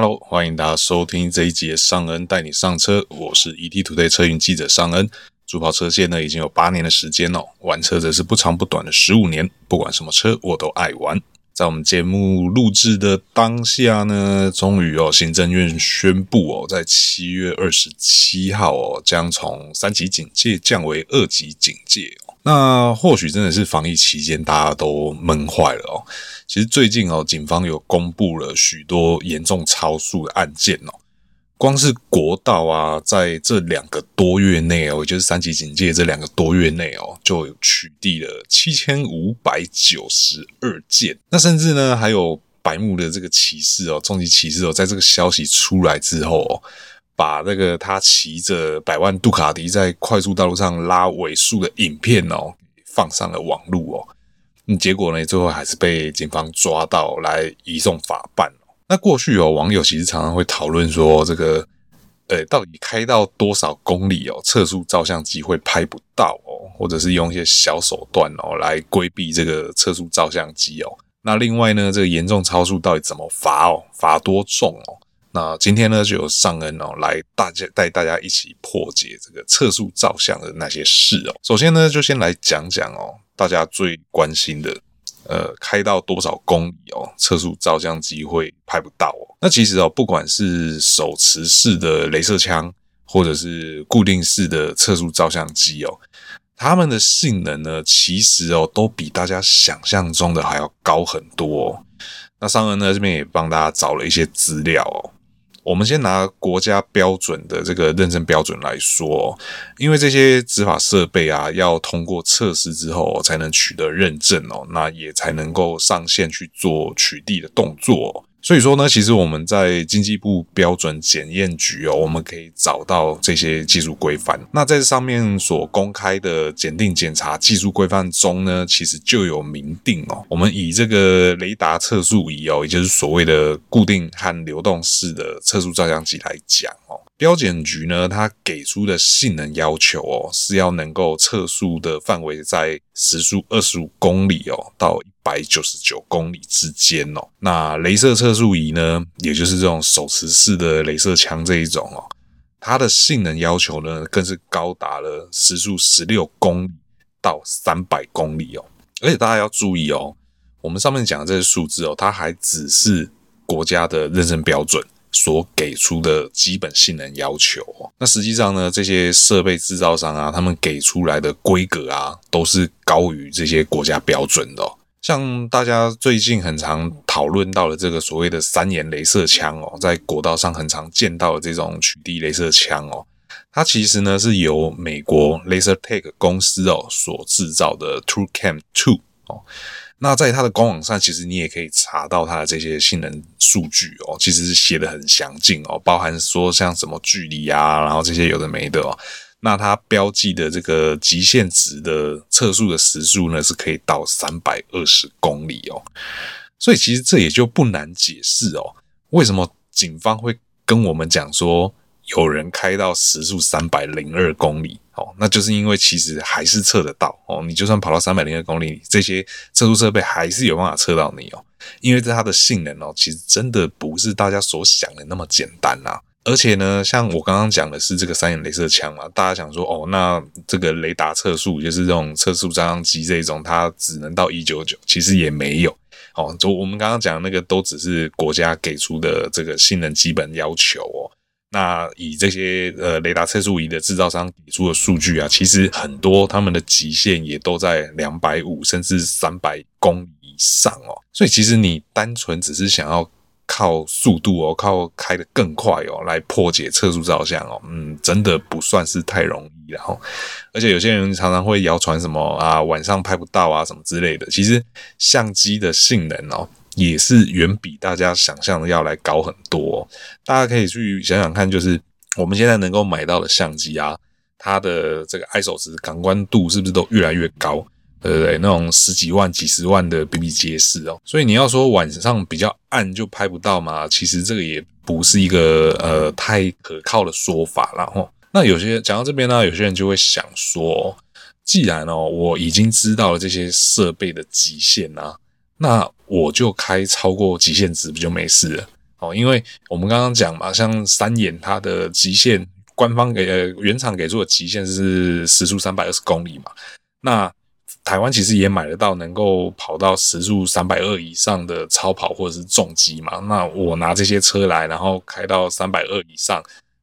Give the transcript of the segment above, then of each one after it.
Hello，欢迎大家收听这一集尚恩带你上车，我是 ETtoday 车云记者尚恩。主跑车线呢已经有八年的时间了，玩车则是不长不短的十五年，不管什么车我都爱玩。在我们节目录制的当下呢，终于哦，行政院宣布哦，在七月二十七号哦，将从三级警戒降为二级警戒哦。那或许真的是防疫期间大家都闷坏了哦。其实最近哦，警方有公布了许多严重超速的案件哦。光是国道啊，在这两个多月内哦，也就是三级警戒这两个多月内哦，就取缔了七千五百九十二件。那甚至呢，还有白目的这个骑士哦，重机骑士哦，在这个消息出来之后哦，把那个他骑着百万杜卡迪在快速道路上拉尾数的影片哦，放上了网路哦。结果呢，最后还是被警方抓到来移送法办。那过去哦，网友其实常常会讨论说，这个，呃，到底开到多少公里哦，测速照相机会拍不到哦，或者是用一些小手段哦来规避这个测速照相机哦。那另外呢，这个严重超速到底怎么罚哦？罚多重哦？那今天呢，就由尚恩哦来大家带大家一起破解这个测速照相的那些事哦。首先呢，就先来讲讲哦，大家最关心的。呃，开到多少公里哦？测速照相机会拍不到哦。那其实哦，不管是手持式的镭射枪，或者是固定式的测速照相机哦，它们的性能呢，其实哦，都比大家想象中的还要高很多哦。那尚恩呢，这边也帮大家找了一些资料哦。我们先拿国家标准的这个认证标准来说，因为这些执法设备啊，要通过测试之后才能取得认证哦，那也才能够上线去做取缔的动作。所以说呢，其实我们在经济部标准检验局哦，我们可以找到这些技术规范。那在上面所公开的检定检查技术规范中呢，其实就有明定哦。我们以这个雷达测速仪哦，也就是所谓的固定和流动式的测速照相机来讲哦。标检局呢，它给出的性能要求哦，是要能够测速的范围在时速二十五公里哦到百九十九公里之间哦。那镭射测速仪呢，也就是这种手持式的镭射枪这一种哦，它的性能要求呢，更是高达了时速十六公里到三百公里哦。而且大家要注意哦，我们上面讲的这些数字哦，它还只是国家的认证标准。所给出的基本性能要求哦，那实际上呢，这些设备制造商啊，他们给出来的规格啊，都是高于这些国家标准的。像大家最近很常讨论到的这个所谓的三眼镭射枪哦，在国道上很常见到的这种取缔镭射枪哦，它其实呢是由美国 LaserTag 公司哦所制造的 TrueCam Two 哦。那在它的官网上，其实你也可以查到它的这些性能数据哦，其实是写的很详尽哦，包含说像什么距离啊，然后这些有的没的哦。那它标记的这个极限值的测速的时速呢，是可以到三百二十公里哦。所以其实这也就不难解释哦，为什么警方会跟我们讲说有人开到时速三百零二公里。哦，那就是因为其实还是测得到哦，你就算跑到三百零二公里，这些测速设备还是有办法测到你哦。因为这它的性能哦，其实真的不是大家所想的那么简单呐。而且呢，像我刚刚讲的是这个三眼镭射枪嘛，大家想说哦，那这个雷达测速就是这种测速照相机这种，它只能到一九九，其实也没有哦。就我们刚刚讲那个，都只是国家给出的这个性能基本要求哦。那以这些呃雷达测速仪的制造商给出的数据啊，其实很多他们的极限也都在两百五甚至三百公里以上哦。所以其实你单纯只是想要靠速度哦，靠开得更快哦，来破解测速照相哦，嗯，真的不算是太容易。然后，而且有些人常常会谣传什么啊晚上拍不到啊什么之类的，其实相机的性能哦。也是远比大家想象的要来高很多哦。大家可以去想想看，就是我们现在能够买到的相机啊，它的这个 ISO 值感光度是不是都越来越高？对不对？那种十几万、几十万的比比皆是哦。所以你要说晚上比较暗就拍不到嘛，其实这个也不是一个呃太可靠的说法啦哦。那有些讲到这边呢，有些人就会想说，既然哦我已经知道了这些设备的极限啊。那我就开超过极限值不就没事了？哦，因为我们刚刚讲嘛，像三眼它的极限，官方给呃原厂给出的极限是时速三百二十公里嘛。那台湾其实也买得到能够跑到时速三百二以上的超跑或者是重机嘛。那我拿这些车来，然后开到三百二以上，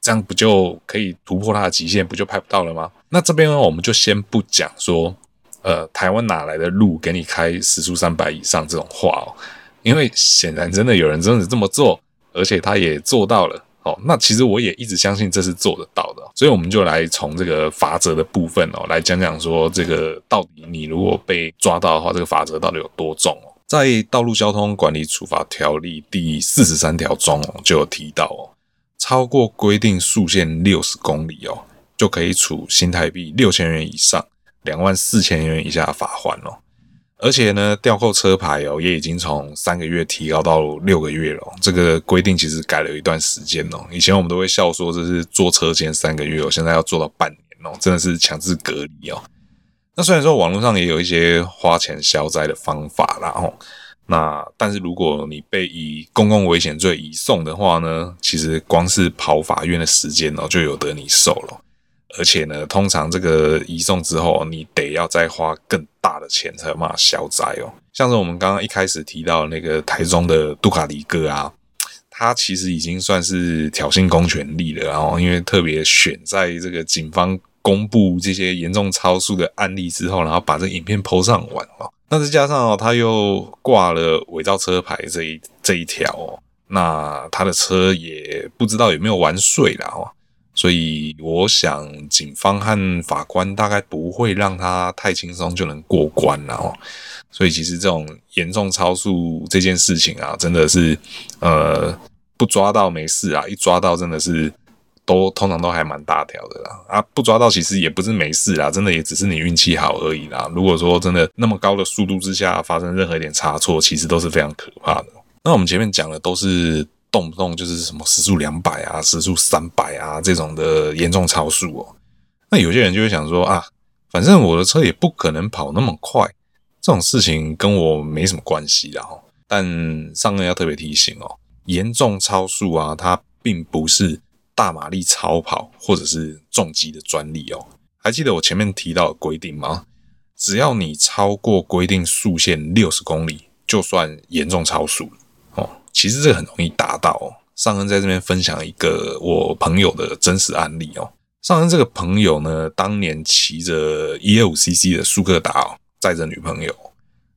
这样不就可以突破它的极限，不就拍不到了吗？那这边呢，我们就先不讲说，呃，台湾哪来的路给你开时速三百以上这种话哦。因为显然真的有人真的这么做，而且他也做到了哦。那其实我也一直相信这是做得到的，所以我们就来从这个罚则的部分哦，来讲讲说这个到底你如果被抓到的话，这个罚则到底有多重哦？在《道路交通管理处罚条例》第四十三条中哦，就有提到哦，超过规定速限六十公里哦，就可以处新台币六千元以上两万四千元以下罚锾哦。而且呢，吊扣车牌哦，也已经从三个月提高到六个月了。这个规定其实改了一段时间哦。以前我们都会笑说这是坐车前三个月哦，现在要做到半年哦，真的是强制隔离哦。那虽然说网络上也有一些花钱消灾的方法啦哦，那但是如果你被以公共危险罪移送的话呢，其实光是跑法院的时间哦，就有得你受了。而且呢，通常这个移送之后，你得要再花更大的钱才有办法消灾哦。像是我们刚刚一开始提到那个台中的杜卡迪哥啊，他其实已经算是挑衅公权力了。然后，因为特别选在这个警方公布这些严重超速的案例之后，然后把这影片 PO 上网哦。那再加上哦，他又挂了伪造车牌这一这一条哦，那他的车也不知道有没有完税了哦。所以我想，警方和法官大概不会让他太轻松就能过关了哦。所以其实这种严重超速这件事情啊，真的是呃不抓到没事啊，一抓到真的是都通常都还蛮大条的啦。啊，不抓到其实也不是没事啦，真的也只是你运气好而已啦。如果说真的那么高的速度之下发生任何一点差错，其实都是非常可怕的。那我们前面讲的都是。动不动就是什么时速两百啊，时速三百啊这种的严重超速哦。那有些人就会想说啊，反正我的车也不可能跑那么快，这种事情跟我没什么关系的哦。但上恩要特别提醒哦，严重超速啊，它并不是大马力超跑或者是重机的专利哦。还记得我前面提到的规定吗？只要你超过规定速限六十公里，就算严重超速。其实这个很容易达到哦。尚恩在这边分享一个我朋友的真实案例哦。尚恩这个朋友呢，当年骑着 125cc 的速克达哦，载着女朋友，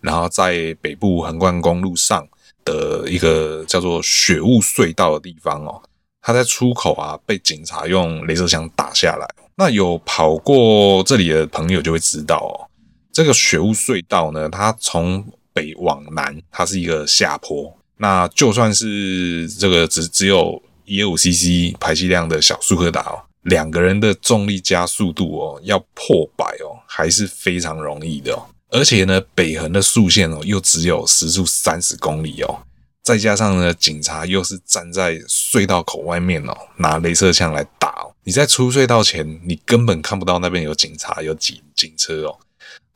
然后在北部横贯公路上的一个叫做雪雾隧道的地方哦，他在出口啊被警察用镭射枪打下来。那有跑过这里的朋友就会知道哦，这个雪雾隧道呢，它从北往南，它是一个下坡。那就算是这个只只有一点五 CC 排气量的小速克达哦，两个人的重力加速度哦，要破百哦，还是非常容易的哦。而且呢，北横的速限哦，又只有时速三十公里哦，再加上呢，警察又是站在隧道口外面哦，拿镭射枪来打哦。你在出隧道前，你根本看不到那边有警察、有警警车哦。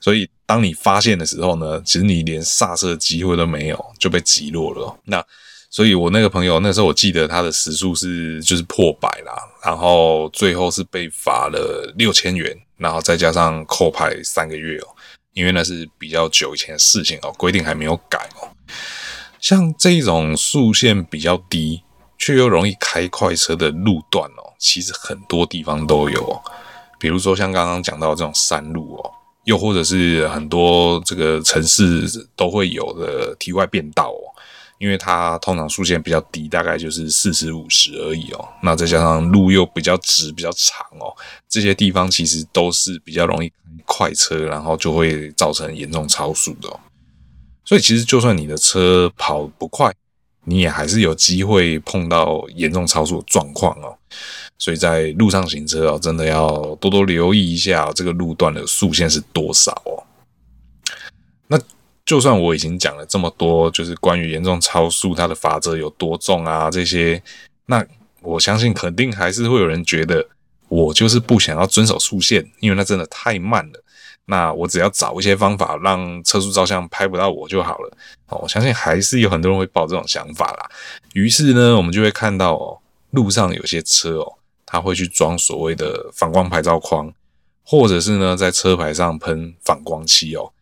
所以，当你发现的时候呢，其实你连刹车的机会都没有，就被击落了。那，所以我那个朋友那时候我记得他的时速是就是破百啦，然后最后是被罚了六千元，然后再加上扣牌三个月哦，因为那是比较久以前的事情哦，规定还没有改哦。像这种速限比较低却又容易开快车的路段哦，其实很多地方都有哦，比如说像刚刚讲到这种山路哦。又或者是很多这个城市都会有的体外变道哦，因为它通常速限比较低，大概就是四十五十而已哦。那再加上路又比较直、比较长哦，这些地方其实都是比较容易快车，然后就会造成严重超速的哦。所以其实就算你的车跑不快，你也还是有机会碰到严重超速的状况哦。所以在路上行车哦，真的要多多留意一下这个路段的速限是多少哦。那就算我已经讲了这么多，就是关于严重超速它的罚则有多重啊这些，那我相信肯定还是会有人觉得我就是不想要遵守速限，因为那真的太慢了。那我只要找一些方法让车速照相拍不到我就好了。哦，我相信还是有很多人会抱这种想法啦。于是呢，我们就会看到哦，路上有些车哦，他会去装所谓的反光牌照框，或者是呢，在车牌上喷反光漆哦，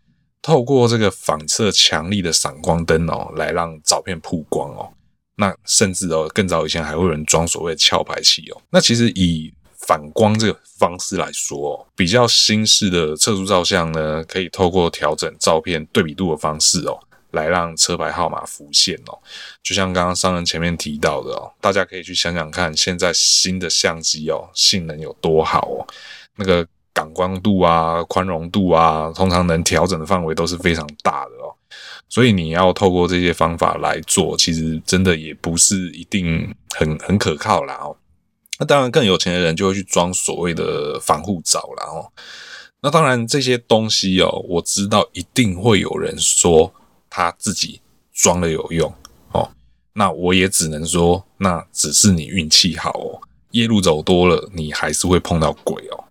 透过这个反射强力的闪光灯哦，来让照片曝光哦。那甚至哦，更早以前还会有人装所谓的翘牌器哦。那其实以反光这个方式来说，比较新式的测速照相呢，可以透过调整照片对比度的方式哦，来让车牌号码浮现哦。就像刚刚商人前面提到的哦，大家可以去想想看，现在新的相机哦，性能有多好哦，那个感光度啊、宽容度啊，通常能调整的范围都是非常大的哦。所以你要透过这些方法来做，其实真的也不是一定很很可靠啦哦。那当然，更有钱的人就会去装所谓的防护罩了哦。那当然，这些东西哦，我知道一定会有人说他自己装了有用哦。那我也只能说，那只是你运气好哦。夜路走多了，你还是会碰到鬼哦。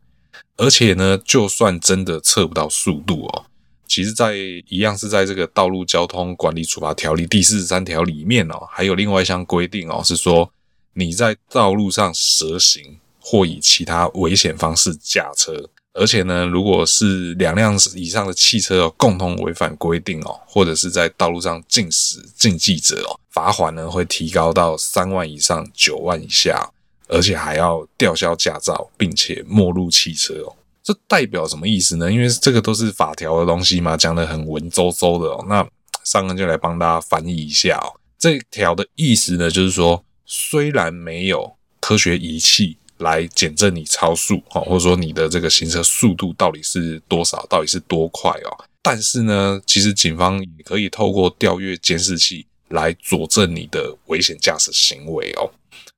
而且呢，就算真的测不到速度哦，其实，在一样是在这个《道路交通管理处罚条例》第四十三条里面哦，还有另外一项规定哦，是说。你在道路上蛇行或以其他危险方式驾车，而且呢，如果是两辆以上的汽车哦，共同违反规定哦，或者是在道路上禁食禁忌者哦，罚款呢会提高到三万以上九万以下，而且还要吊销驾照，并且没入汽车哦。这代表什么意思呢？因为这个都是法条的东西嘛，讲得很文绉绉的哦。那上恩就来帮大家翻译一下哦。这条的意思呢，就是说。虽然没有科学仪器来检证你超速哦，或者说你的这个行车速度到底是多少，到底是多快哦，但是呢，其实警方也可以透过调阅监视器来佐证你的危险驾驶行为哦。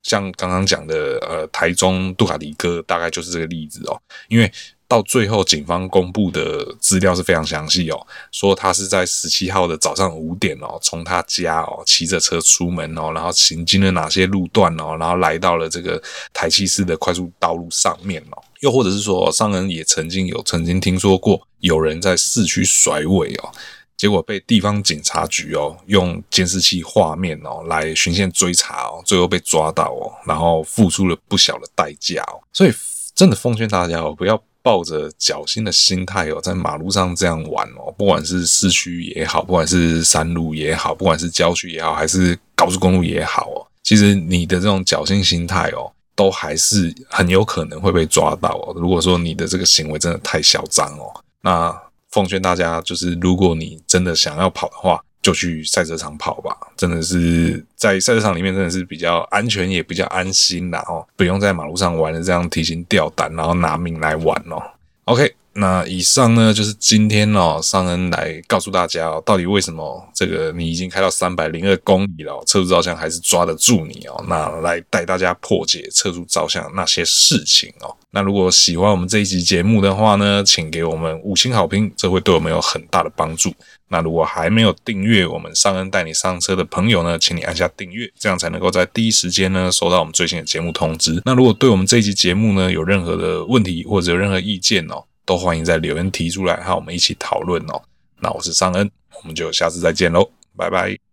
像刚刚讲的，呃，台中杜卡迪哥大概就是这个例子哦，因为。到最后，警方公布的资料是非常详细哦，说他是在十七号的早上五点哦，从他家哦骑着车出门哦，然后行经了哪些路段哦，然后来到了这个台七式的快速道路上面哦，又或者是说，商人也曾经有曾经听说过有人在市区甩尾哦，结果被地方警察局哦用监视器画面哦来循线追查哦，最后被抓到哦，然后付出了不小的代价哦，所以真的奉劝大家哦，不要。抱着侥幸的心态哦，在马路上这样玩哦，不管是市区也好，不管是山路也好，不管是郊区也好，还是高速公路也好哦，其实你的这种侥幸心态哦，都还是很有可能会被抓到哦。如果说你的这个行为真的太嚣张哦，那奉劝大家就是，如果你真的想要跑的话。就去赛车场跑吧，真的是在赛车场里面真的是比较安全，也比较安心啦哦，不用在马路上玩的这样提心吊胆，然后拿命来玩哦。OK。那以上呢，就是今天哦，尚恩来告诉大家哦，到底为什么这个你已经开到三百零二公里了，测速照相还是抓得住你哦？那来带大家破解测速照相那些事情哦。那如果喜欢我们这一集节目的话呢，请给我们五星好评，这会对我们有很大的帮助。那如果还没有订阅我们尚恩带你上车的朋友呢，请你按下订阅，这样才能够在第一时间呢收到我们最新的节目通知。那如果对我们这一集节目呢有任何的问题或者有任何意见哦，都欢迎在留言提出来，和我们一起讨论哦。那我是尚恩，我们就下次再见喽，拜拜。